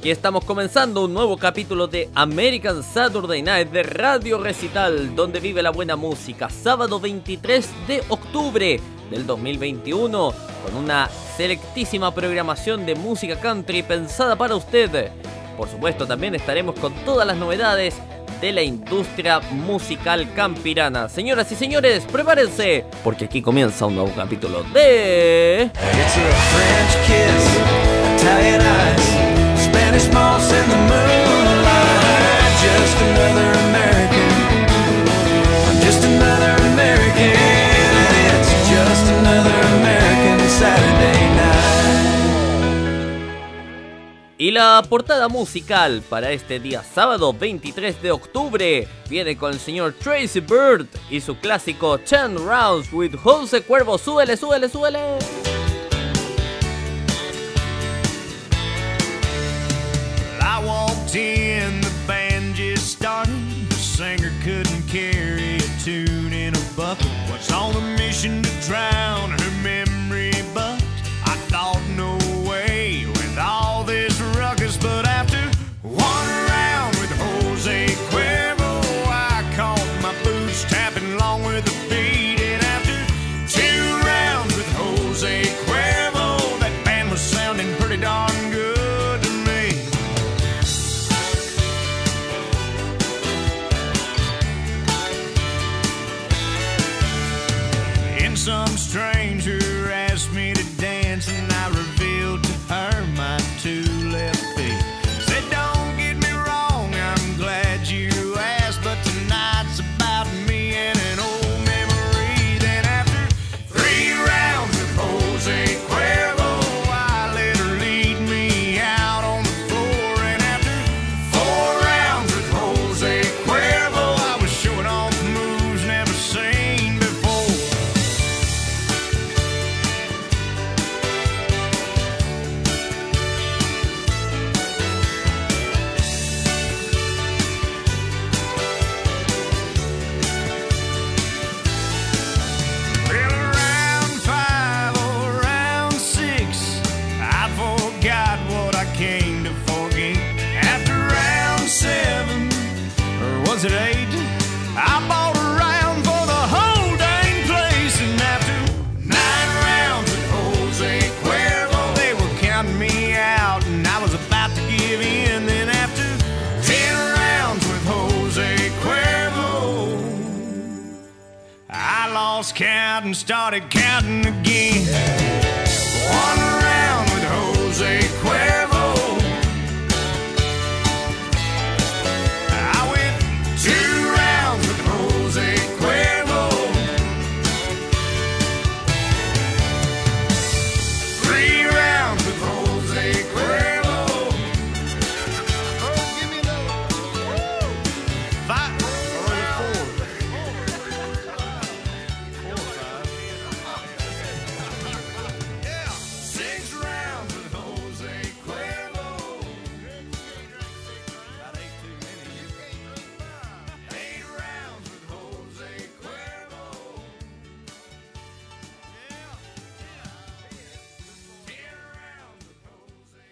Aquí estamos comenzando un nuevo capítulo de American Saturday Night de Radio Recital, donde vive la buena música, sábado 23 de octubre del 2021, con una selectísima programación de música country pensada para usted. Por supuesto, también estaremos con todas las novedades de la industria musical campirana. Señoras y señores, prepárense, porque aquí comienza un nuevo capítulo de... Y la portada musical para este día sábado 23 de octubre viene con el señor Tracy Bird y su clásico 10 Rounds with Jose Cuervo. Súbele, súbele, súbele. I walked in, the band just started. The singer couldn't carry a tune in a bucket. Was on a mission to drown her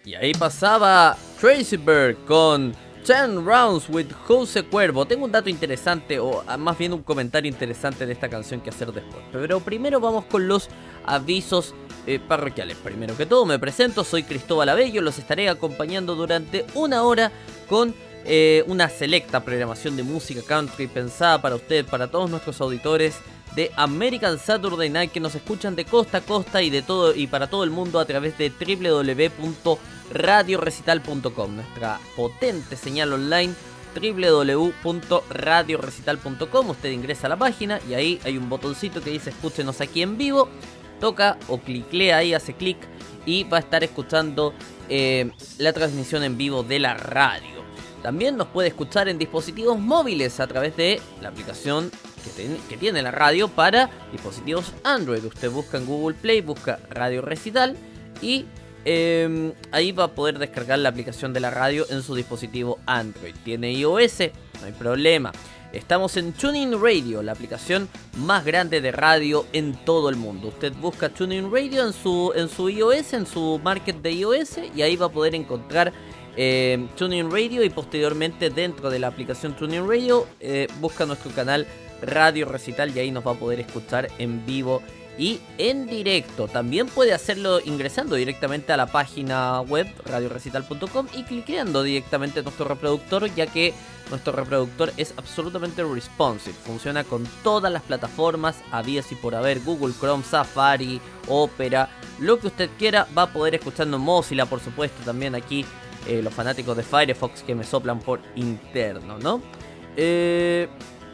Y ahí pasaba Tracy Bird con 10 Rounds with Jose Cuervo. Tengo un dato interesante, o ah, más bien un comentario interesante de esta canción que hacer después. Pero primero vamos con los avisos eh, parroquiales. Primero que todo, me presento, soy Cristóbal Abello. Los estaré acompañando durante una hora con eh, una selecta programación de música country pensada para usted, para todos nuestros auditores de American Saturday Night que nos escuchan de costa a costa y de todo y para todo el mundo a través de www.radiorecital.com, nuestra potente señal online www.radiorecital.com. Usted ingresa a la página y ahí hay un botoncito que dice escúchenos aquí en vivo. Toca o cliclea ahí, hace clic y va a estar escuchando eh, la transmisión en vivo de la radio. También nos puede escuchar en dispositivos móviles a través de la aplicación que, tiene la radio para dispositivos Android. Usted busca en Google Play, busca Radio Recital y eh, ahí va a poder descargar la aplicación de la radio en su dispositivo Android. Tiene iOS, no hay problema. Estamos en Tuning Radio, la aplicación más grande de radio en todo el mundo. Usted busca Tuning Radio en su, en su iOS, en su market de iOS, y ahí va a poder encontrar eh, TuneIn Radio y posteriormente dentro de la aplicación TuneIn Radio eh, busca nuestro canal Radio Recital y ahí nos va a poder escuchar en vivo y en directo. También puede hacerlo ingresando directamente a la página web radiorecital.com y clicando directamente en nuestro reproductor, ya que nuestro reproductor es absolutamente responsive. Funciona con todas las plataformas, habidas y por haber, Google Chrome, Safari, Opera, lo que usted quiera, va a poder escuchando Mozilla, por supuesto, también aquí eh, los fanáticos de Firefox que me soplan por interno, ¿no? Eh,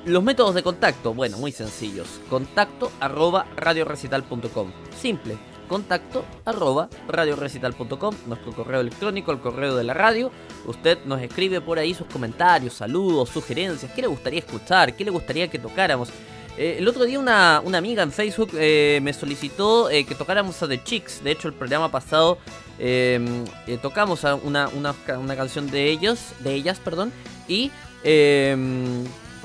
los métodos de contacto, bueno, muy sencillos. Contacto arroba radiorecital.com. Simple. Contacto arroba radiorecital.com. Nuestro correo electrónico, el correo de la radio. Usted nos escribe por ahí sus comentarios, saludos, sugerencias. ¿Qué le gustaría escuchar? ¿Qué le gustaría que tocáramos? Eh, el otro día una, amiga en Facebook eh, me solicitó eh, que tocáramos a The Chicks. De hecho, el programa pasado tocamos una, una, una, canción de ellos, de ellas, perdón. Y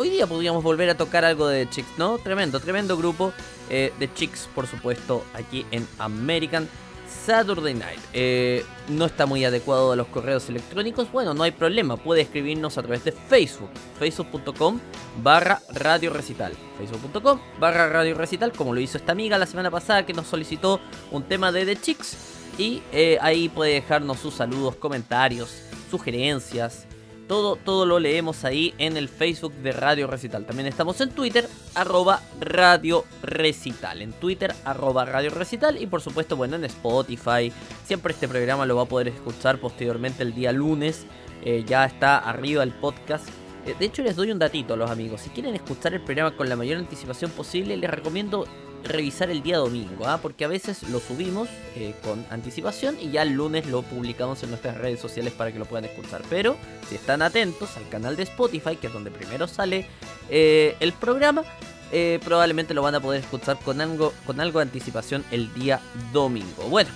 hoy día podríamos volver a tocar algo de Chicks, ¿no? Tremendo, tremendo grupo eh, de Chicks, por supuesto, aquí en American Saturday Night. Eh, no está muy adecuado a los correos electrónicos. Bueno, no hay problema. Puede escribirnos a través de Facebook. Facebook.com barra Radio Recital. Facebook.com barra Radio Recital. Como lo hizo esta amiga la semana pasada que nos solicitó un tema de The Chicks. Y eh, ahí puede dejarnos sus saludos, comentarios, sugerencias, todo, todo lo leemos ahí en el Facebook de Radio Recital. También estamos en Twitter, arroba Radio Recital. En Twitter, arroba Radio Recital. Y por supuesto, bueno, en Spotify. Siempre este programa lo va a poder escuchar posteriormente el día lunes. Eh, ya está arriba el podcast. Eh, de hecho, les doy un datito a los amigos. Si quieren escuchar el programa con la mayor anticipación posible, les recomiendo revisar el día domingo, ¿ah? porque a veces lo subimos eh, con anticipación y ya el lunes lo publicamos en nuestras redes sociales para que lo puedan escuchar. Pero si están atentos al canal de Spotify, que es donde primero sale eh, el programa, eh, probablemente lo van a poder escuchar con algo, con algo de anticipación el día domingo. Bueno.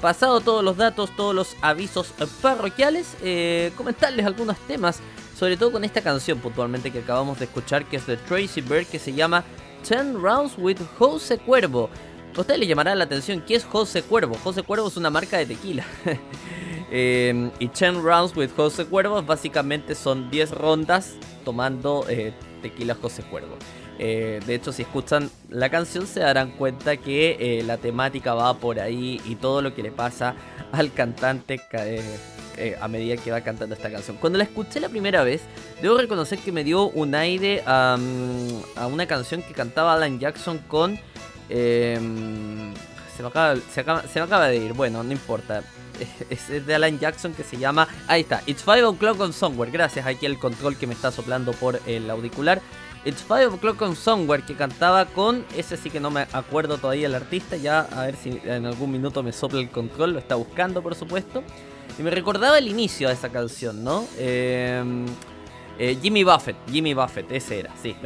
Pasado todos los datos, todos los avisos parroquiales, comentarles algunos temas, sobre todo con esta canción puntualmente que acabamos de escuchar, que es de Tracy Bird, que se llama 10 Rounds with Jose Cuervo. A usted le llamará la atención qué es Jose Cuervo. Jose Cuervo es una marca de tequila. Em, y 10 Rounds with Jose Cuervo básicamente son 10 rondas tomando eh, tequila Jose Cuervo. Eh, de hecho, si escuchan la canción se darán cuenta que eh, la temática va por ahí y todo lo que le pasa al cantante eh, a medida que va cantando esta canción. Cuando la escuché la primera vez, debo reconocer que me dio un aire a una canción que cantaba Alan Jackson con... Em, se, me acaba, se, me acaba de ir, bueno, no importa. Es de Alan Jackson que se llama. Ahí está, It's 5 o'clock on Somewhere. Gracias aquí el control que me está soplando por el auricular. It's 5 o'clock on Somewhere que cantaba con. Ese sí que no me acuerdo todavía el artista. Ya a ver si en algún minuto me sopla el control. Lo está buscando, por supuesto. Y me recordaba el inicio de esa canción, ¿no? Em, eh, Jimmy Buffett, Jimmy Buffett, ese era, sí.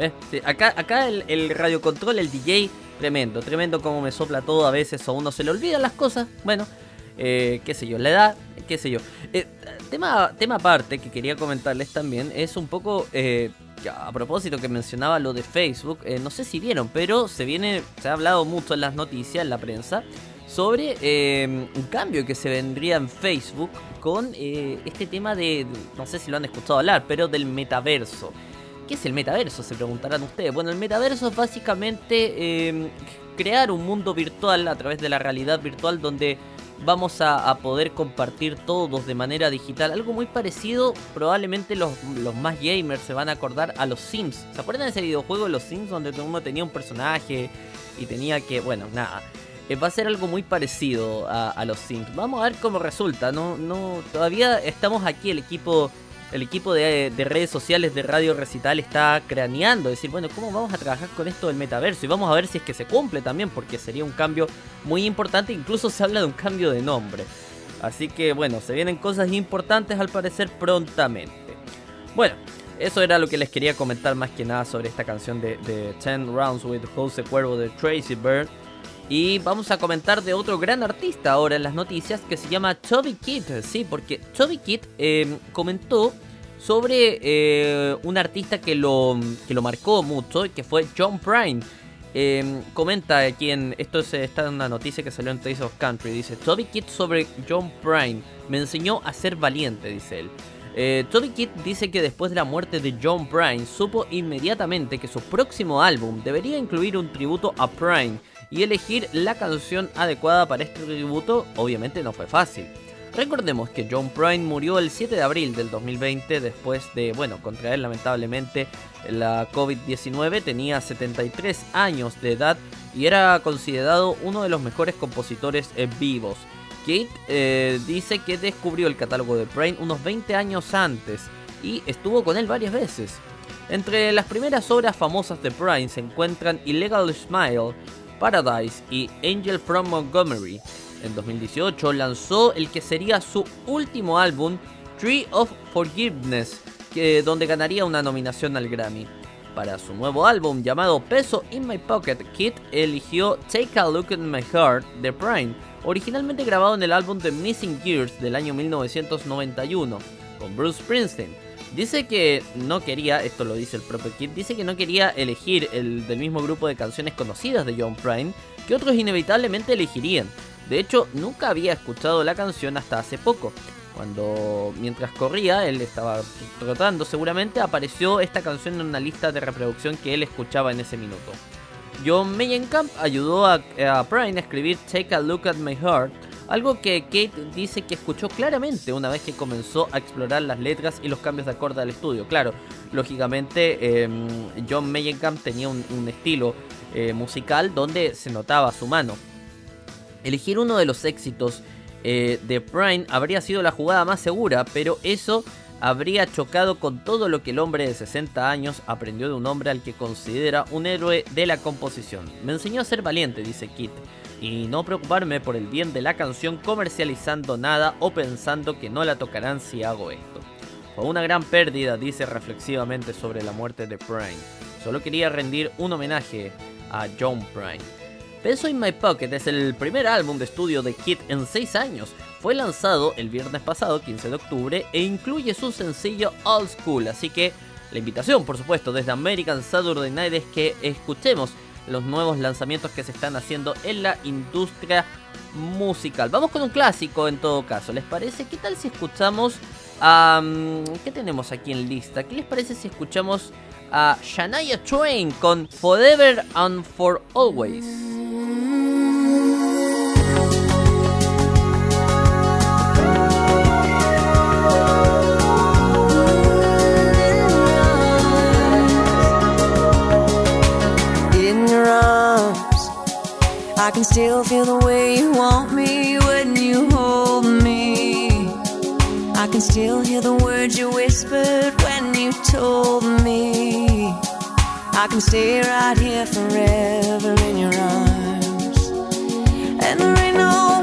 acá acá el, el radiocontrol, el DJ, tremendo, tremendo como me sopla todo a veces o uno se le olvidan las cosas. Bueno, eh, qué sé yo, la edad, qué sé yo. Eh, tema, tema aparte que quería comentarles también es un poco, a propósito que mencionaba lo de Facebook, no sé si vieron, pero se viene, se ha hablado mucho en las noticias, en la prensa sobre eh, un cambio que se vendría en Facebook con eh, este tema de, no sé si lo han escuchado hablar, pero del metaverso. ¿Qué es el metaverso? Se preguntarán ustedes. Bueno, el metaverso es básicamente em, crear un mundo virtual a través de la realidad virtual donde vamos a, poder compartir todos de manera digital. Algo muy parecido, probablemente los, los, más gamers se van a acordar a los Sims. ¿Se acuerdan de ese videojuego de los Sims donde todo mundo tenía un personaje y tenía que, bueno, nada eh, va a ser algo muy parecido a, los Sims. Vamos a ver cómo resulta. No, no, todavía estamos aquí, el equipo, el equipo de, redes sociales de Radio Recital está craneando, decir, bueno, ¿cómo vamos a trabajar con esto del metaverso? Y vamos a ver si es que se cumple también, porque sería un cambio muy importante. Incluso se habla de un cambio de nombre. Así que bueno, se vienen cosas importantes al parecer prontamente. Bueno, eso era lo que les quería comentar más que nada sobre esta canción de, de 10 Rounds with Jose Cuervo de Tracy Bird. Y vamos a comentar de otro gran artista ahora en las noticias que se llama Toby Kidd. Sí, porque Toby Kidd em, comentó sobre eh, un artista que lo, que lo marcó mucho, que fue John Prine. Em, comenta aquí en. Esto es, está en una noticia que salió en Taste of Country. Dice: Toby Kidd sobre John Prine. Me enseñó a ser valiente, dice él. Eh, Toby Kidd dice que después de la muerte de John Prine, supo inmediatamente que su próximo álbum debería incluir un tributo a Prine. Y elegir la canción adecuada para este tributo, obviamente, no fue fácil. Recordemos que John Prine murió el 7 de abril del 2020 después de, bueno, contraer lamentablemente la COVID-19. Tenía 73 años de edad y era considerado uno de los mejores compositores vivos. Kate eh, dice que descubrió el catálogo de Prine unos 20 años antes y estuvo con él varias veces. Entre las primeras obras famosas de Prine se encuentran Illegal Smile, Paradise y Angel from Montgomery. En 2018 lanzó el que sería su último álbum, Tree of Forgiveness, que, donde ganaría una nominación al Grammy. Para su nuevo álbum llamado Peso in My Pocket, Kit eligió Take a Look at My Heart de Prime, originalmente grabado en el álbum The Missing Years del año 1991, con Bruce Springsteen. Dice que no quería, esto lo dice el propio Kit, dice que no quería elegir el del mismo grupo de canciones conocidas de John Prine que otros inevitablemente elegirían, de hecho, nunca había escuchado la canción hasta hace poco. Cuando mientras corría, él estaba trotando seguramente, apareció esta canción en una lista de reproducción que él escuchaba en ese minuto. John Mellencamp ayudó a, a Prine a escribir Take a Look at My Heart, algo que Kate dice que escuchó claramente una vez que comenzó a explorar las letras y los cambios de acorde al estudio. Claro, lógicamente em, John Mellencamp tenía un, estilo eh, musical donde se notaba su mano. Elegir uno de los éxitos eh, de Prime habría sido la jugada más segura, pero eso habría chocado con todo lo que el hombre de 60 años aprendió de un hombre al que considera un héroe de la composición. Me enseñó a ser valiente, dice Kit, y no preocuparme por el bien de la canción comercializando nada o pensando que no la tocarán si hago esto. Fue una gran pérdida, dice reflexivamente sobre la muerte de Prime. Solo quería rendir un homenaje a John Prime. Peso in My Pocket es el primer álbum de estudio de Kid en 6 años. Fue lanzado el viernes pasado, 15 de octubre, e incluye su sencillo Old School. Así que la invitación, por supuesto, desde American Saturday Night es que escuchemos los nuevos lanzamientos que se están haciendo en la industria musical. Vamos con un clásico en todo caso, ¿les parece? ¿Qué tal si escuchamos a... ¿Qué tenemos aquí en lista? ¿Qué les parece si escuchamos a Shania Twain con Forever and For Always? I can still feel the way you want me when you hold me. I can still hear the words you whispered when you told me. I can stay right here forever in your arms. And there ain't no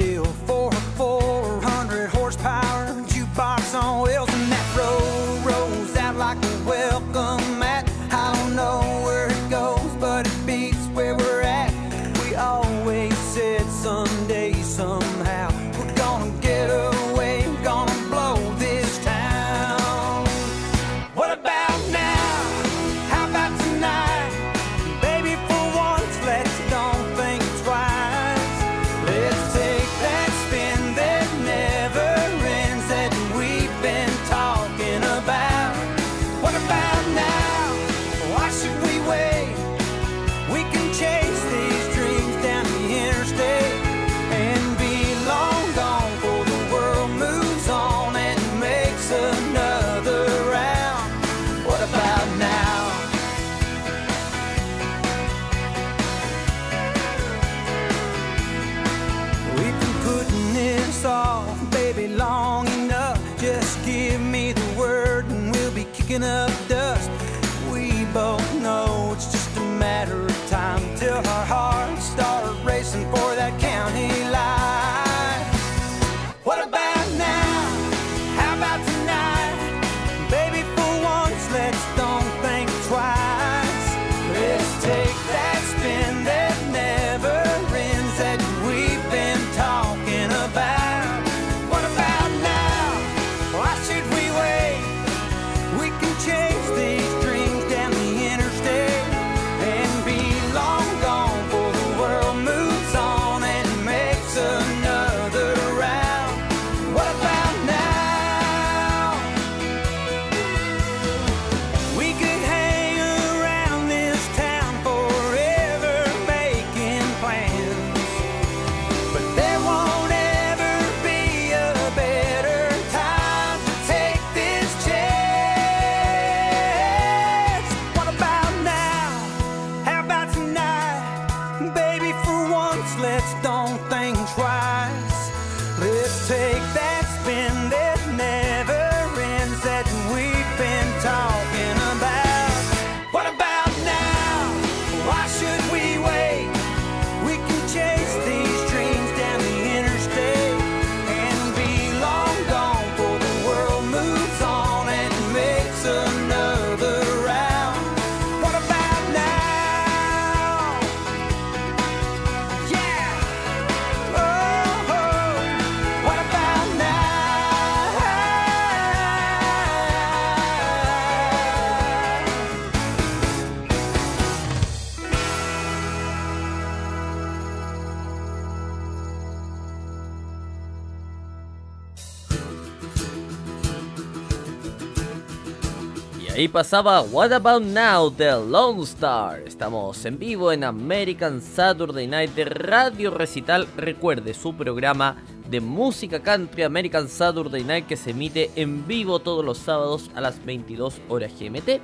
pasaba What About Now de Lone Star. Estamos en vivo en American Saturday Night de Radio Recital. Recuerde su programa de música country American Saturday Night que se emite en vivo todos los sábados a las 22 horas GMT.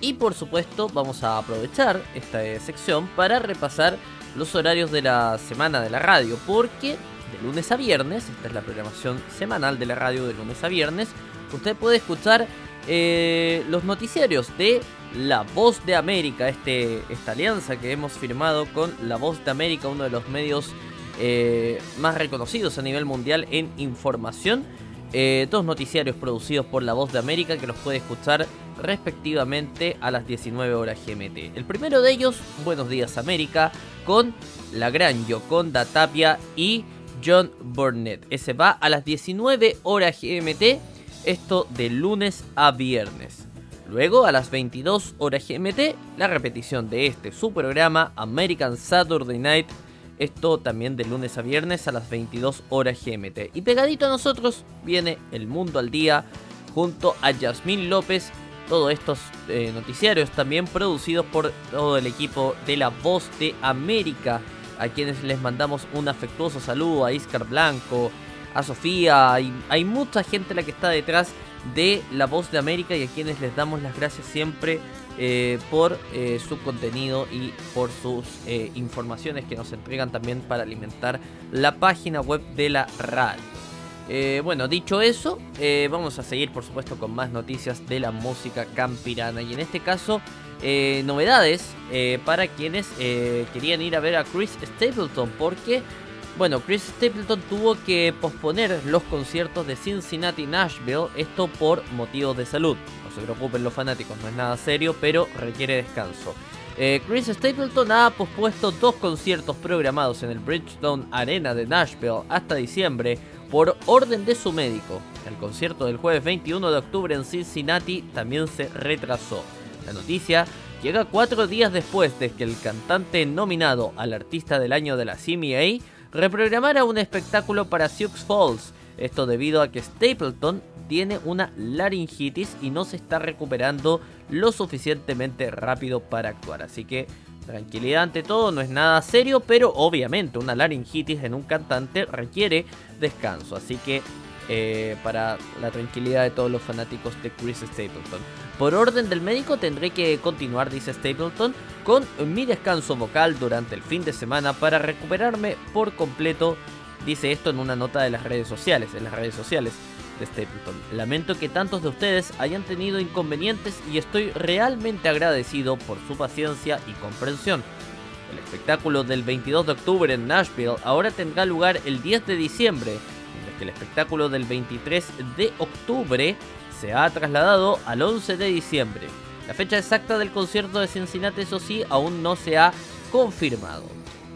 Y por supuesto vamos a aprovechar esta eh, sección para repasar los horarios de la semana de la radio. Porque de lunes a viernes, esta es la programación semanal de la radio de lunes a viernes, usted puede escuchar eh, los noticiarios de La Voz de América, este, esta alianza que hemos firmado con La Voz de América, uno de los medios eh, más reconocidos a nivel mundial en información. Eh, dos noticiarios producidos por La Voz de América que los puede escuchar respectivamente a las 19 horas GMT. El primero de ellos, Buenos Días América, con la gran Yoconda Tapia y John Burnett. Ese va a las 19 horas GMT, esto de lunes a viernes. Luego, a las 22 horas GMT, la repetición de este su programa American Saturday Night esto también de lunes a viernes a las 22 horas GMT. Y pegadito a nosotros viene El Mundo al Día junto a Yasmín López. Todos estos eh, noticiarios también producidos por todo el equipo de La Voz de América. A quienes les mandamos un afectuoso saludo a Iscar Blanco, a Sofía. Hay, mucha gente la que está detrás de La Voz de América y a quienes les damos las gracias siempre eh, por eh, su contenido y por sus eh, informaciones que nos entregan también para alimentar la página web de la radio. bueno, dicho eso, vamos a seguir por supuesto con más noticias de la música campirana y en este caso novedades para quienes querían ir a ver a Chris Stapleton porque bueno, Chris Stapleton tuvo que posponer los conciertos de Cincinnati Nashville, esto por motivos de salud. No se preocupen los fanáticos, no es nada serio, pero requiere descanso. Eh, Chris Stapleton ha pospuesto dos conciertos programados en el Bridgestone Arena de Nashville hasta diciembre por orden de su médico. El concierto del jueves 21 de octubre en Cincinnati también se retrasó. La noticia llega cuatro días después de que el cantante nominado al artista del año de la CMA reprogramara un espectáculo para Sioux Falls. Esto debido a que Stapleton tiene una laringitis y no se está recuperando lo suficientemente rápido para actuar. Así que tranquilidad ante todo, no es nada serio, pero obviamente una laringitis en un cantante requiere descanso. Así que eh, para la tranquilidad de todos los fanáticos de Chris Stapleton. Por orden del médico tendré que continuar, dice Stapleton, con mi descanso vocal durante el fin de semana para recuperarme por completo. Dice esto en una nota de las redes sociales, en las redes sociales de Stapleton. Lamento que tantos de ustedes hayan tenido inconvenientes y estoy realmente agradecido por su paciencia y comprensión. El espectáculo del 22 de octubre en Nashville ahora tendrá lugar el 10 de diciembre, que el espectáculo del 23 de octubre se ha trasladado al 11 de diciembre. La fecha exacta del concierto de Cincinnati, eso sí, aún no se ha confirmado.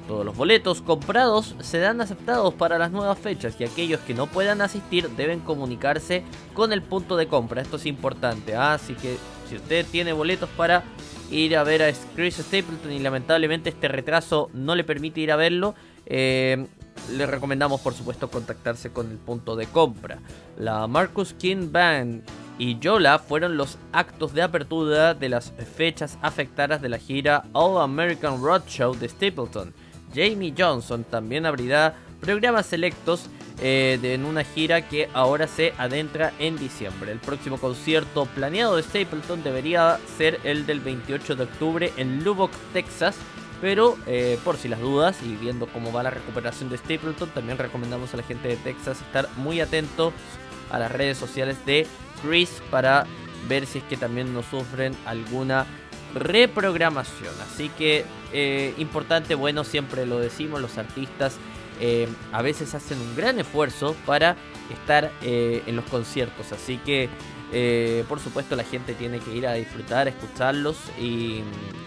Todos los boletos comprados serán aceptados para las nuevas fechas y aquellos que no puedan asistir deben comunicarse con el punto de compra. Esto es importante, ¿ah? así que si usted tiene boletos para ir a ver a Chris Stapleton y lamentablemente este retraso no le permite ir a verlo, eh, le recomendamos por supuesto contactarse con el punto de compra. La Marcus King Band y Yola fueron los actos de apertura de las fechas afectadas de la gira All American Roadshow de Stapleton. Jamie Johnson también abrirá programas selectos eh, en una gira que ahora se adentra en diciembre. El próximo concierto planeado de Stapleton debería ser el del 28 de octubre en Lubbock, Texas, pero eh, por si las dudas y viendo cómo va la recuperación de Stapleton, también recomendamos a la gente de Texas estar muy atentos a las redes sociales de Chris para ver si es que también no sufren alguna reprogramación. Así que eh, importante, bueno, siempre lo decimos, los artistas eh, a veces hacen un gran esfuerzo para estar en los conciertos. Así que por supuesto la gente tiene que ir a disfrutar, escucharlos y,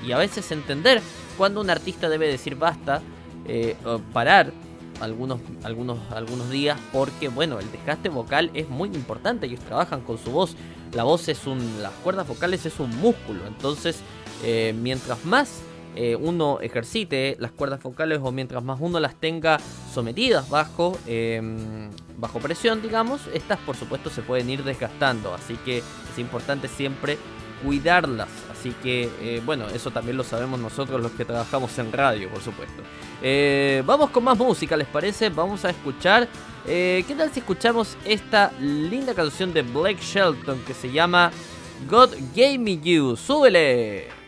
y a veces entender cuando un artista debe decir basta, eh, parar algunos, algunos, algunos días, porque bueno, el desgaste vocal es muy importante, ellos trabajan con su voz, la voz es un, las cuerdas vocales es un músculo, entonces eh, mientras más eh, uno ejercite las cuerdas vocales o mientras más uno las tenga sometidas bajo, em, bajo presión, digamos, estas por supuesto se pueden ir desgastando, así que es importante siempre cuidarlas. Así que, eh, bueno, eso también lo sabemos nosotros los que trabajamos en radio, por supuesto. Eh, vamos con más música, ¿les parece? Vamos a escuchar. ¿Qué tal si escuchamos esta linda canción de Blake Shelton que se llama God Gave Me You? ¡Súbele!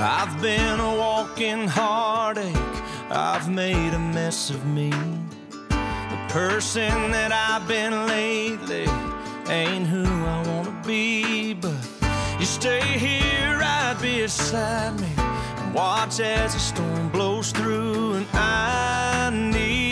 I've been a walking heartache, I've made a mess of me. The person that I've been lately ain't who I wanna be, but you stay here right beside me and watch as the storm blows through, and I need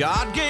God gave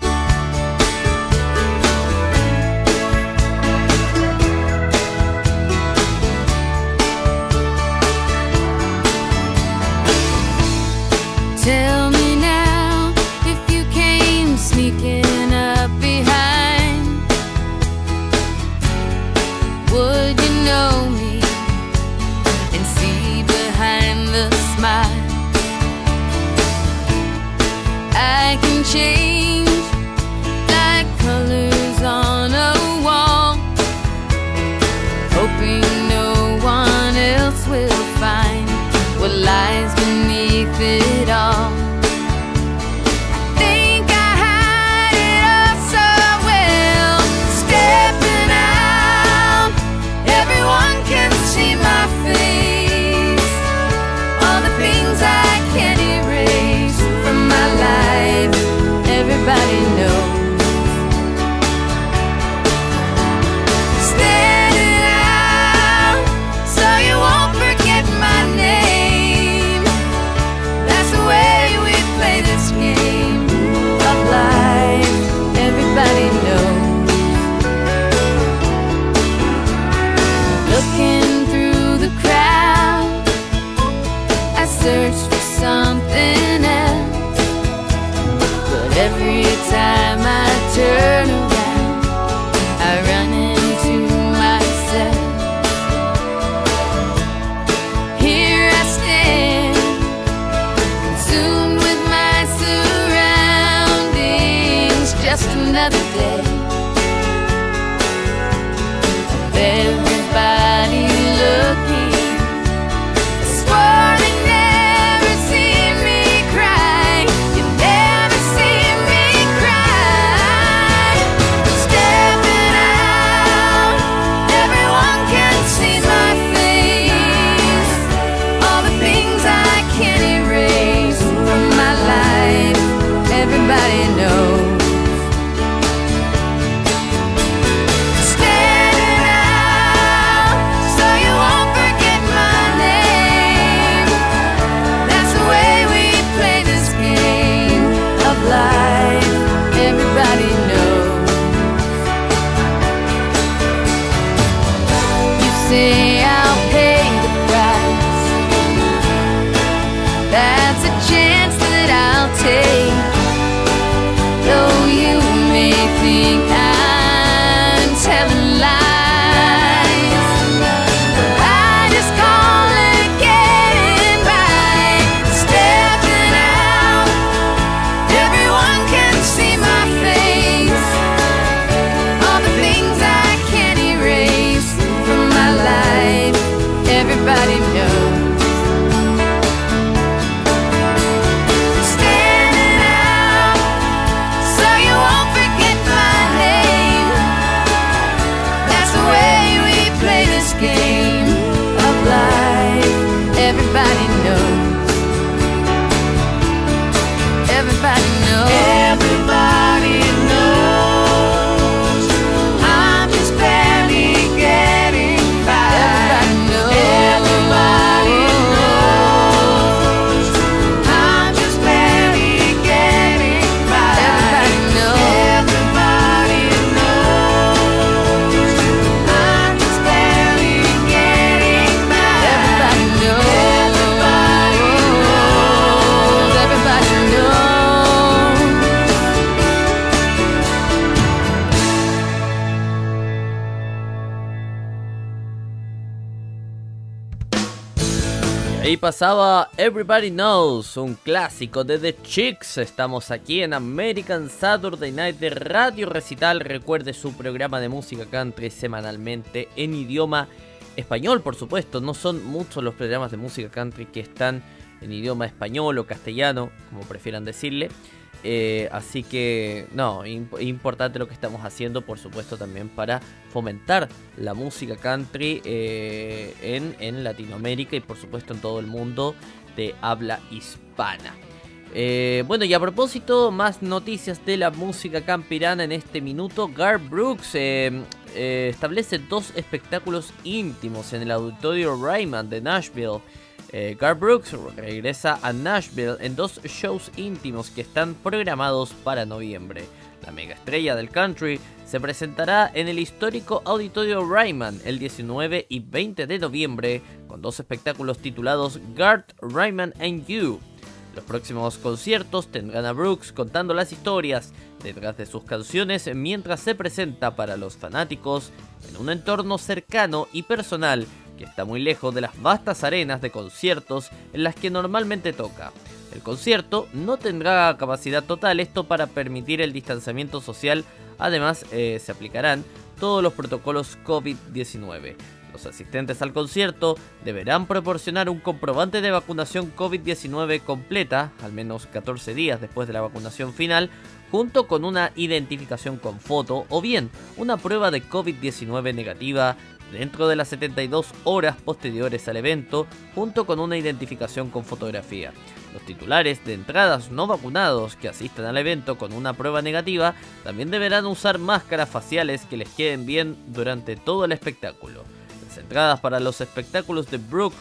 Change Ahí pasaba Everybody Knows, un clásico de The Chicks. Estamos aquí en American Saturday Night de Radio Recital. Recuerde su programa de música country semanalmente en idioma español, por supuesto. No son muchos los programas de música country que están en idioma español o castellano, como prefieran decirle. Eh, así que, no, imp- importante lo que estamos haciendo, por supuesto, también para fomentar la música country eh, en, Latinoamérica y, por supuesto, en todo el mundo de habla hispana. Eh, bueno, y a propósito, más noticias de la música campirana en este minuto. Gar Brooks establece dos espectáculos íntimos en el auditorio Ryman de Nashville. Eh, Gar Brooks regresa a Nashville en dos shows íntimos que están programados para noviembre. La mega estrella del country se presentará en el histórico auditorio Ryman el 19 y 20 de noviembre con dos espectáculos titulados Gart Ryman and You. Los próximos conciertos tendrán a Brooks contando las historias detrás de sus canciones mientras se presenta para los fanáticos en un entorno cercano y personal que está muy lejos de las vastas arenas de conciertos en las que normalmente toca. El concierto no tendrá capacidad total, esto para permitir el distanciamiento social, además eh, se aplicarán todos los protocolos COVID-19. Los asistentes al concierto deberán proporcionar un comprobante de vacunación COVID-19 completa, al menos 14 días después de la vacunación final, junto con una identificación con foto o bien una prueba de COVID-19 negativa dentro de las 72 horas posteriores al evento, junto con una identificación con fotografía. Los titulares de entradas no vacunados que asistan al evento con una prueba negativa también deberán usar máscaras faciales que les queden bien durante todo el espectáculo. Las entradas para los espectáculos de Brooke,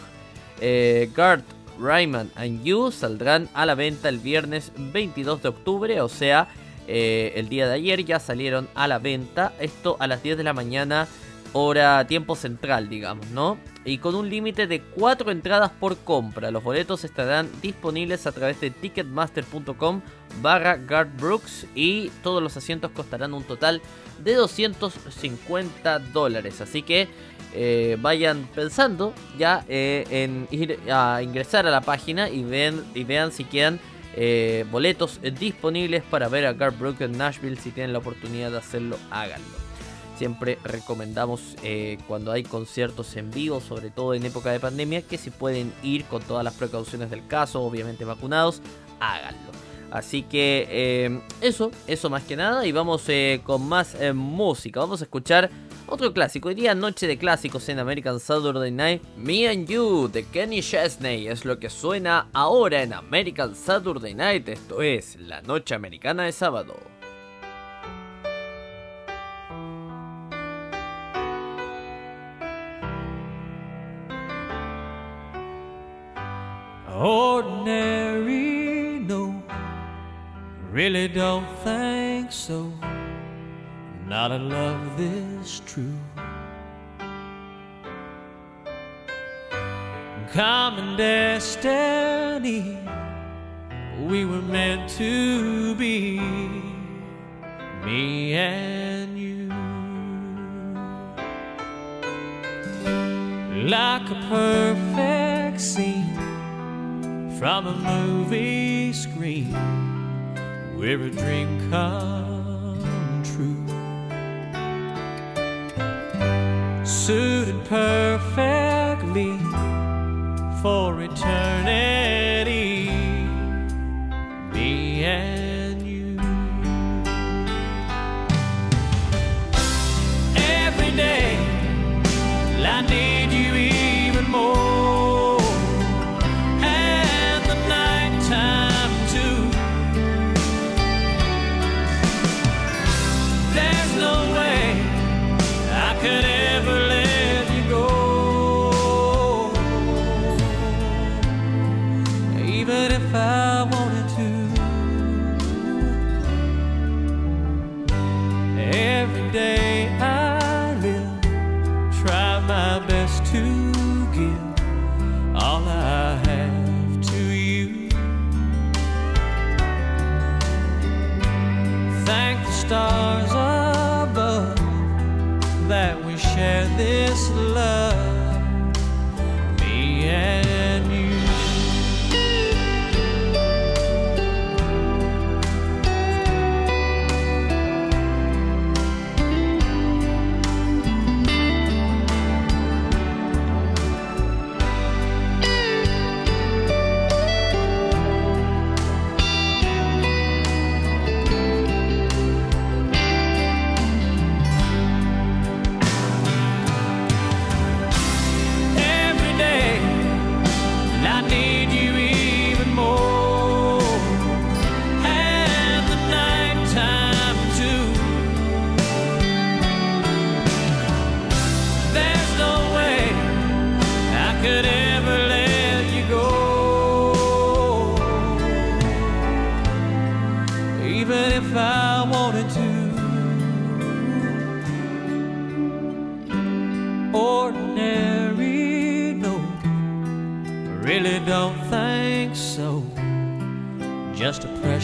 eh, Gart, Ryman and You saldrán a la venta el viernes 22 de octubre, o sea, eh, el día de ayer ya salieron a la venta, esto a las 10 de la mañana, hora tiempo central, digamos, ¿no? Y con un límite de 4 entradas por compra. Los boletos estarán disponibles a través de ticketmaster.com barra Guard Brooks y todos los asientos costarán un total de 250 dólares. Así que eh, vayan pensando ya eh, en ir a ingresar a la página y, ven, y vean si quedan eh, boletos disponibles para ver a Guard Brooks en Nashville. Si tienen la oportunidad de hacerlo, háganlo. Siempre recomendamos eh, cuando hay conciertos en vivo, sobre todo en época de pandemia, que si pueden ir con todas las precauciones del caso, obviamente vacunados, háganlo. Así que eh, eso, eso más que nada. Y vamos eh, con más música. Vamos a escuchar otro clásico. Día noche de clásicos en American Saturday Night. Me and You de Kenny Chesney es lo que suena ahora en American Saturday Night. Esto es la noche americana de sábado. Ordinary, no, really don't think so. Not a love this true. Common destiny, we were meant to be. me and you. Like a perfect scene from a movie screen where a dream come true. Suited perfectly for eternity,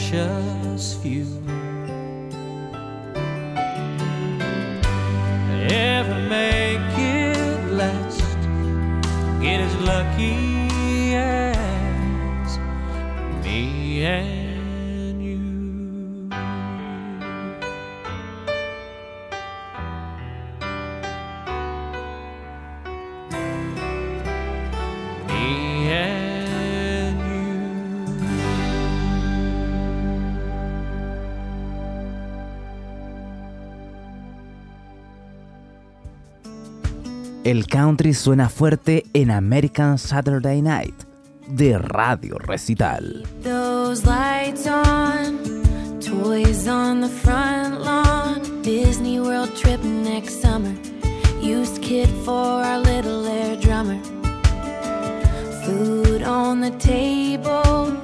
precious few. El country suena fuerte en American Saturday Night de Radio Recital. Those lights on, toys on the front lawn, Disney World trip next summer. Used kid for our little air drummer. Food on the table,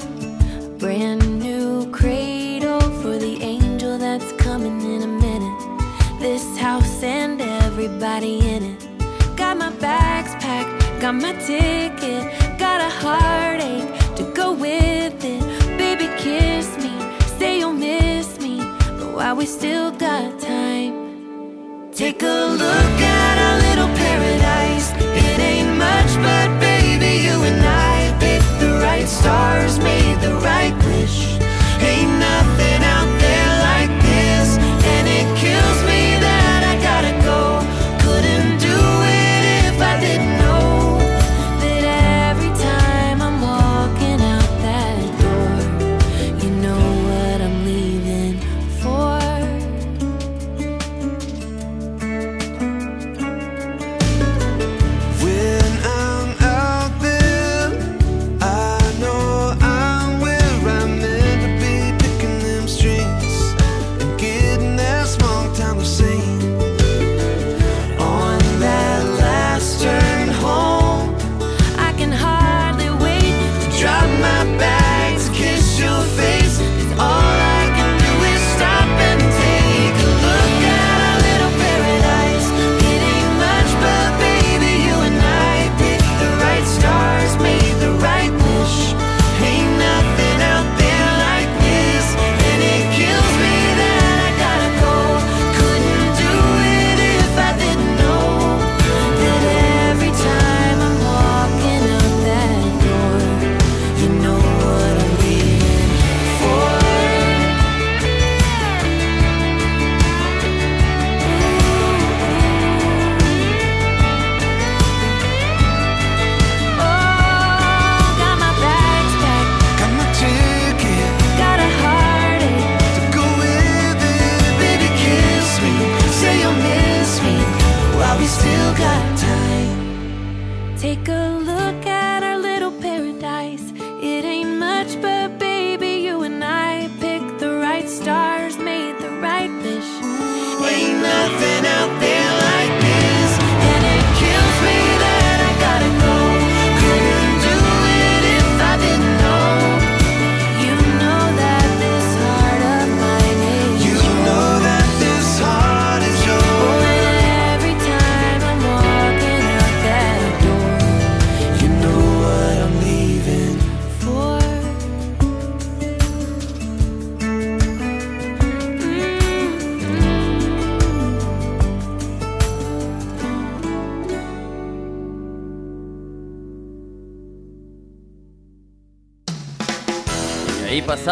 brand new cradle for the angel that's coming in a minute. This house and everybody in it. My bags packed, got my ticket, got a heartache to go with it. Baby, kiss me, say you'll miss me, but while we still got time, take a look at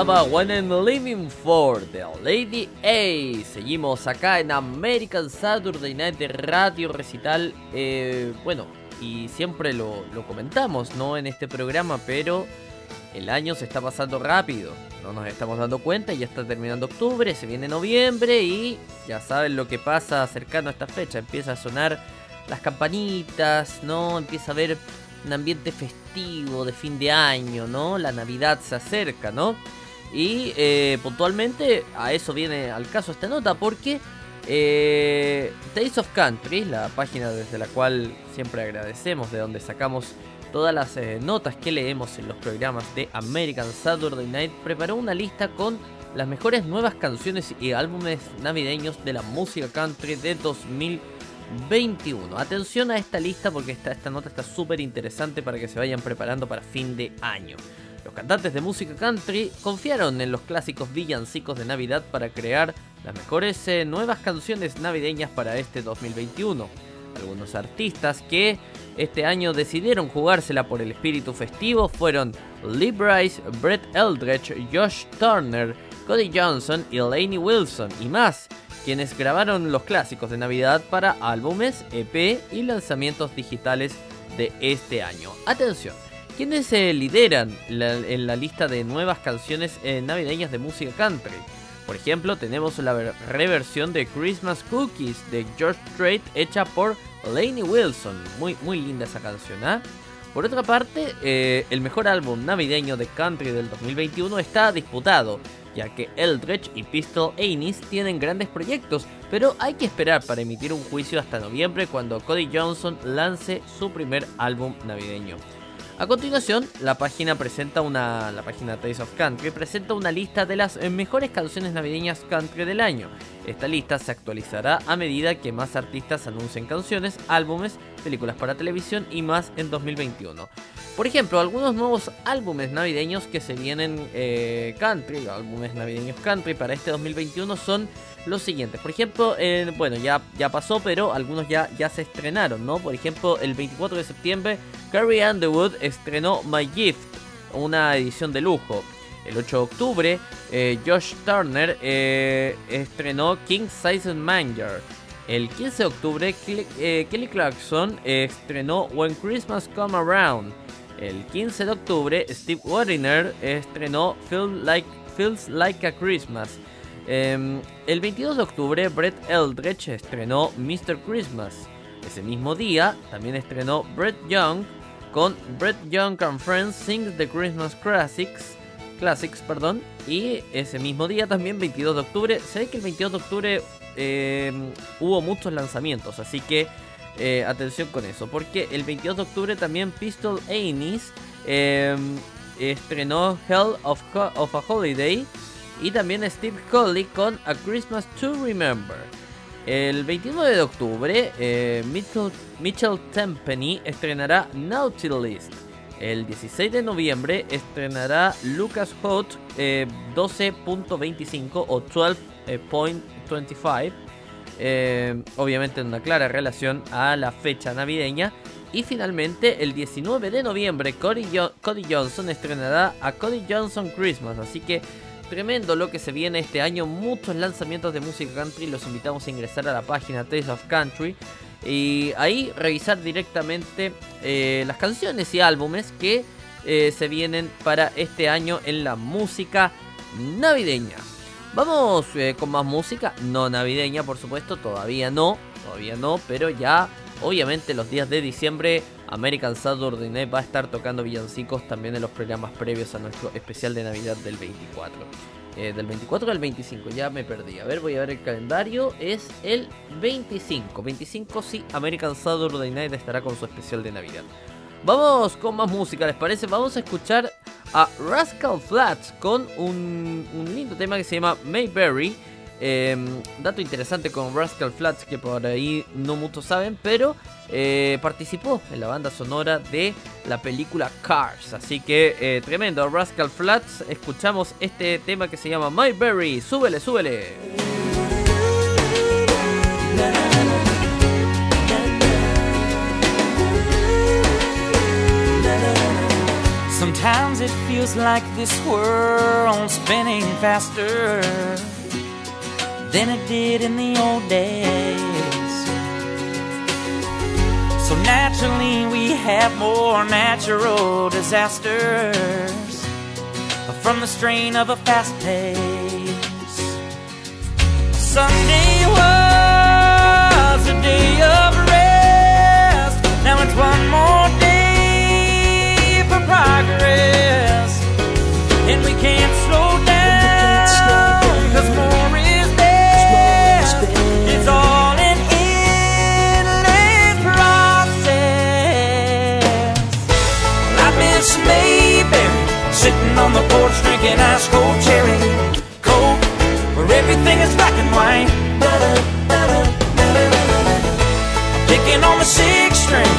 pasaba One I'm Living For de Lady A. Seguimos acá en American Saturday Night Radio Recital. Eh, bueno, y siempre lo, lo comentamos, ¿no? En este programa, pero el año se está pasando rápido. No nos estamos dando cuenta, ya está terminando octubre, se viene noviembre y ya saben lo que pasa cercano a esta fecha. Empieza a sonar las campanitas, ¿no? Empieza a haber un ambiente festivo de fin de año, ¿no? La Navidad se acerca, ¿no? Y eh, puntualmente a eso viene al caso esta nota porque eh, Days of Country, la página desde la cual siempre agradecemos, de donde sacamos todas las eh, notas que leemos en los programas de American Saturday Night, preparó una lista con las mejores nuevas canciones y álbumes navideños de la música country de 2021. Atención a esta lista porque esta, esta nota está súper interesante para que se vayan preparando para fin de año. Los cantantes de música country confiaron en los clásicos villancicos de Navidad para crear las mejores eh, nuevas canciones navideñas para este 2021. Algunos artistas que este año decidieron jugársela por el espíritu festivo fueron Lee Bryce, Brett Eldredge, Josh Turner, Cody Johnson y Lainey Wilson y más, quienes grabaron los clásicos de Navidad para álbumes, EP y lanzamientos digitales de este año. Atención, quienes se lideran en la lista de nuevas canciones eh, navideñas de música country. Por ejemplo, tenemos la ver- reversión de Christmas Cookies de George Strait hecha por Lainey Wilson. Muy, muy linda esa canción, ¿ah? Por otra parte, eh, el mejor álbum navideño de country del 2021 está disputado, ya que Eldredge y Pistol Annis tienen grandes proyectos, pero hay que esperar para emitir un juicio hasta noviembre cuando Cody Johnson lance su primer álbum navideño. A continuación, la página presenta una la página Taste of Country presenta una lista de las eh, mejores canciones navideñas country del año. Esta lista se actualizará a medida que más artistas anuncien canciones, álbumes, películas para televisión y más en 2021. Por ejemplo, algunos nuevos álbumes navideños que se vienen eh, country, álbumes navideños country para este 2021 son los siguientes. Por ejemplo, bueno, ya, ya pasó, pero algunos ya, ya se estrenaron, ¿no? Por ejemplo, el 24 de septiembre, Carrie Underwood estrenó My Gift, una edición de lujo. El 8 de octubre, eh, Josh Turner eh, estrenó King Size Manger. El 15 de octubre, Kelly, eh, Kelly Clarkson estrenó When Christmas Come Around. El 15 de octubre, Steve Wariner estrenó Like, Feels Like a Christmas. Em, el 22 de octubre, Brett Eldredge estrenó Mr. Christmas. Ese mismo día, también estrenó Brett Young con Brett Young and Friends Sing the Christmas Classics. Classics, perdón. Y ese mismo día, también 22 de octubre, ve que el 22 de octubre em, hubo muchos lanzamientos, así que eh, atención con eso, porque el 22 de octubre también Pistol Annis em, estrenó Hell of, of a Holiday y también Steve Colley con A Christmas to Remember. El 29 de octubre, eh, Mitchell, Mitchell Tempany estrenará Nautilus. El 16 de noviembre estrenará Lucas Hot eh, 12.25 o 12.25. eh, obviamente en una clara relación a la fecha navideña. Y finalmente, el 19 de noviembre, Cody Johnson estrenará a Cody Johnson Christmas. Así que tremendo lo que se viene este año. Muchos lanzamientos de música country. Los invitamos a ingresar a la página Taste of Country. Y ahí revisar directamente eh, las canciones y álbumes que eh, se vienen para este año en la música navideña. Vamos eh, con más música, no navideña por supuesto, todavía no, todavía no, pero ya obviamente los días de diciembre American Saturday Night va a estar tocando villancicos también en los programas previos a nuestro especial de Navidad del 24. Eh, del 24 al 25, ya me perdí. A ver, voy a ver el calendario. Es el 25. 25 sí, American Saturday Night estará con su especial de Navidad. Vamos con más música, ¿les parece? Vamos a escuchar a Rascal Flats con un, un lindo tema que se llama Mayberry. Eh, dato interesante con Rascal Flats que por ahí no muchos saben, pero eh, participó en la banda sonora de la película Cars. Así que eh, tremendo, Rascal Flats. Escuchamos este tema que se llama Mayberry. Súbele, súbele. Sometimes it feels like this spinning faster than it did in the old days. So naturally, we have more natural disasters from the strain of a fast pace. Sunday was a day of rest. Now it's one more day for progress. And we can't on the porch drinking ice cold cherry coke, where everything is black and white. Picking on the six string,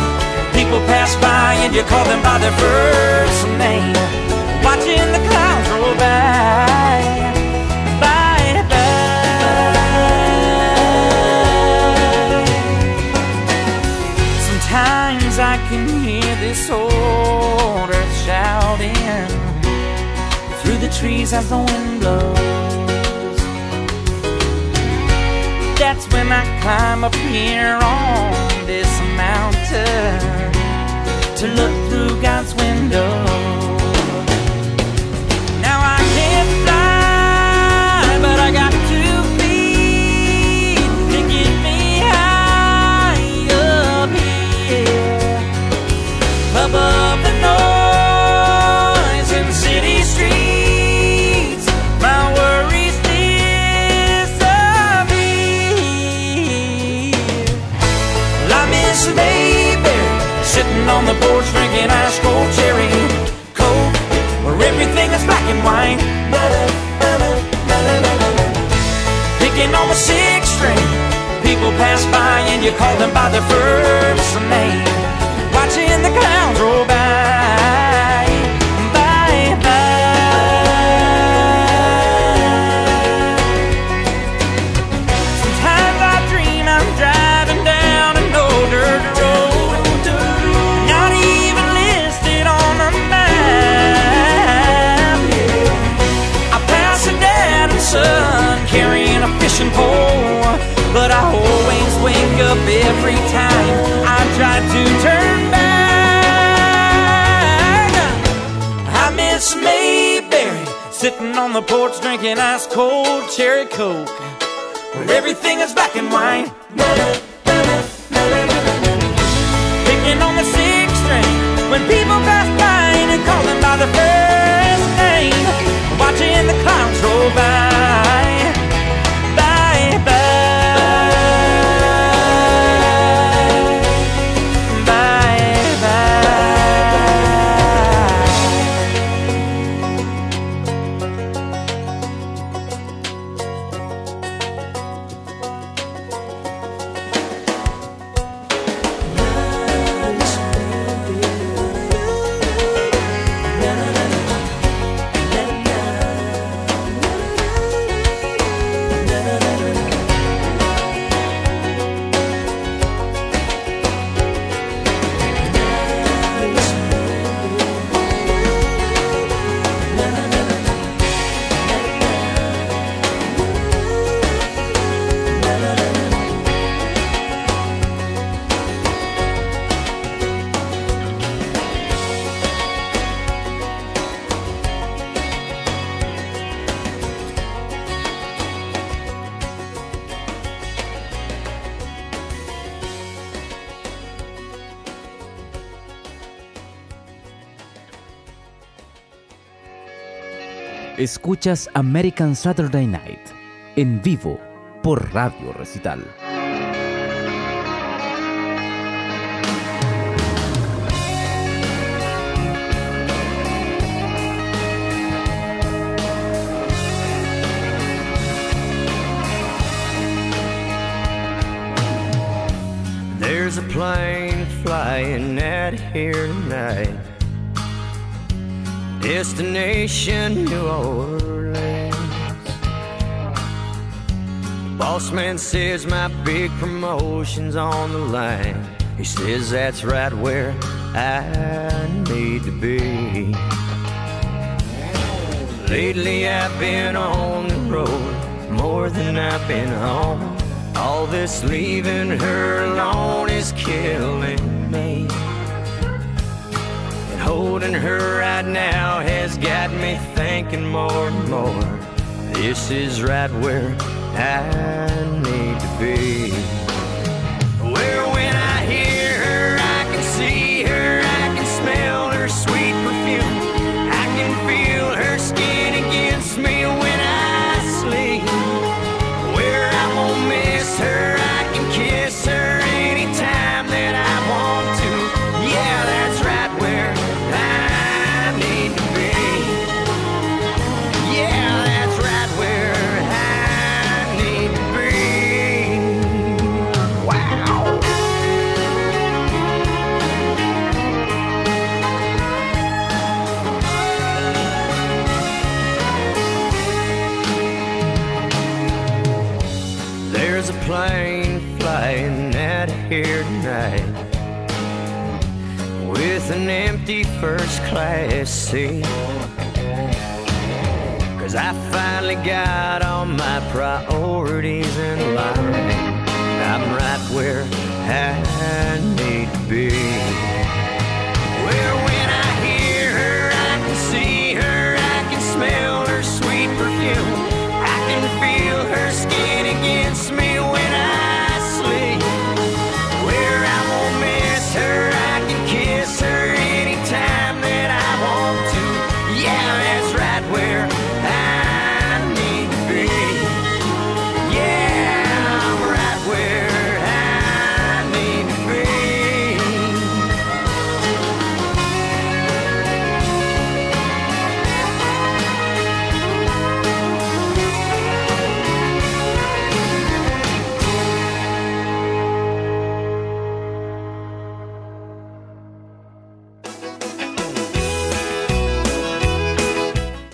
people pass by and you call them by their first name. Watching the clouds roll by, by, by. Sometimes I can hear this old earth shouting trees as the wind blows. That's when I climb up here on this mountain to look through God's window. Porch drinking ice cold cherry coke, where everything is black and white. Picking on the six string, people pass by and you call them by their first name. Watching the clouds roll on the porch drinking ice cold cherry coke where everything is black and white. Picking on the six string when people pass by and call them by the first name. Watching the clouds roll by, Escuchas American Saturday Night en vivo por Radio Recital. There's a plane flying out here tonight. Destination New Orleans. Boss man says my big promotion's on the line. He says that's right where I need to be. Lately I've been on the road more than I've been home. All this leaving her alone is killing holding her right now has got me thinking more and more. This is right where I need to be. An empty first class seat. Cause I finally got all my priorities in line. I'm right where I need to be.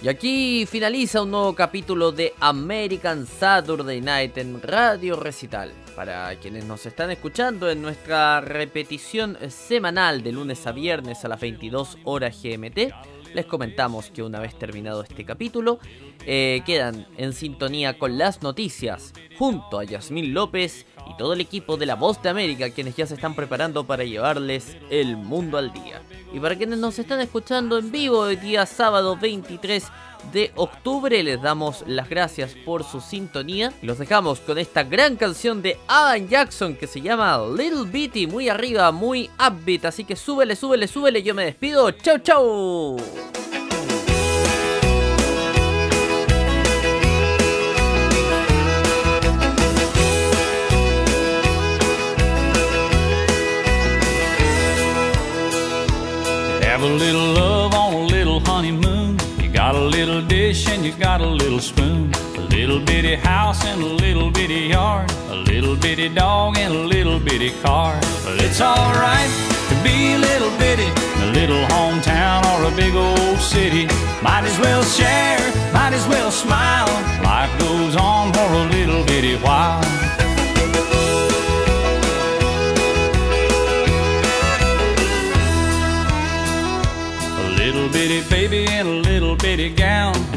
Y aquí finaliza un nuevo capítulo de American Saturday Night en Radio Recital. Para quienes nos están escuchando en nuestra repetición semanal de lunes a viernes a las 22 horas GMT, les comentamos que una vez terminado este capítulo, eh, quedan en sintonía con las noticias junto a Yasmín López y todo el equipo de La Voz de América, quienes ya se están preparando para llevarles el mundo al día. Y para quienes nos están escuchando en vivo el día sábado 23 de octubre, les damos las gracias por su sintonía. Los dejamos con esta gran canción de Adam Jackson que se llama Little Bitty, muy arriba, muy upbeat. Así que súbele, súbele, súbele. Yo me despido. Chau, chau. Dish and you've got a little spoon. A little bitty house and a little bitty yard. A little bitty dog and a little bitty car. But it's alright to be a little bitty a little hometown or a big old city. Might as well share, might as well smile. Life goes on for a little bitty while. A little bitty baby in a little bitty gown.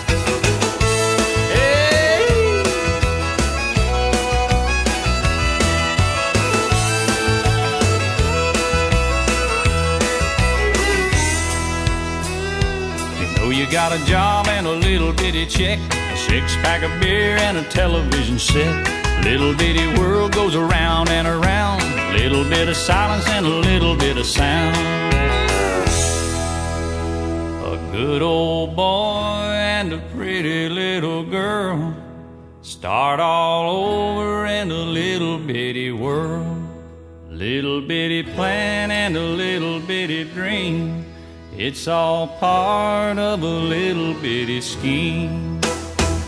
Check, a six pack of beer and a television set. Little bitty world goes around and around. Little bit of silence and a little bit of sound. A good old boy and a pretty little girl start all over in a little bitty world. Little bitty plan and a little bitty dream. It's all part of a little bitty scheme.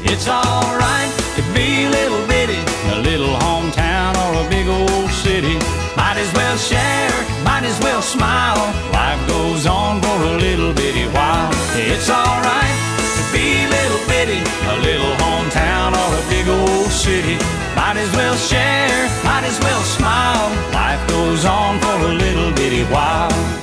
It's alright to be a little bitty a little hometown or a big old city. Might as well share, might as well smile. Life goes on for a little bitty while. It's alright to be little bitty, a little hometown or a big old city. Might as well share, might as well smile. Life goes on for a little bitty while.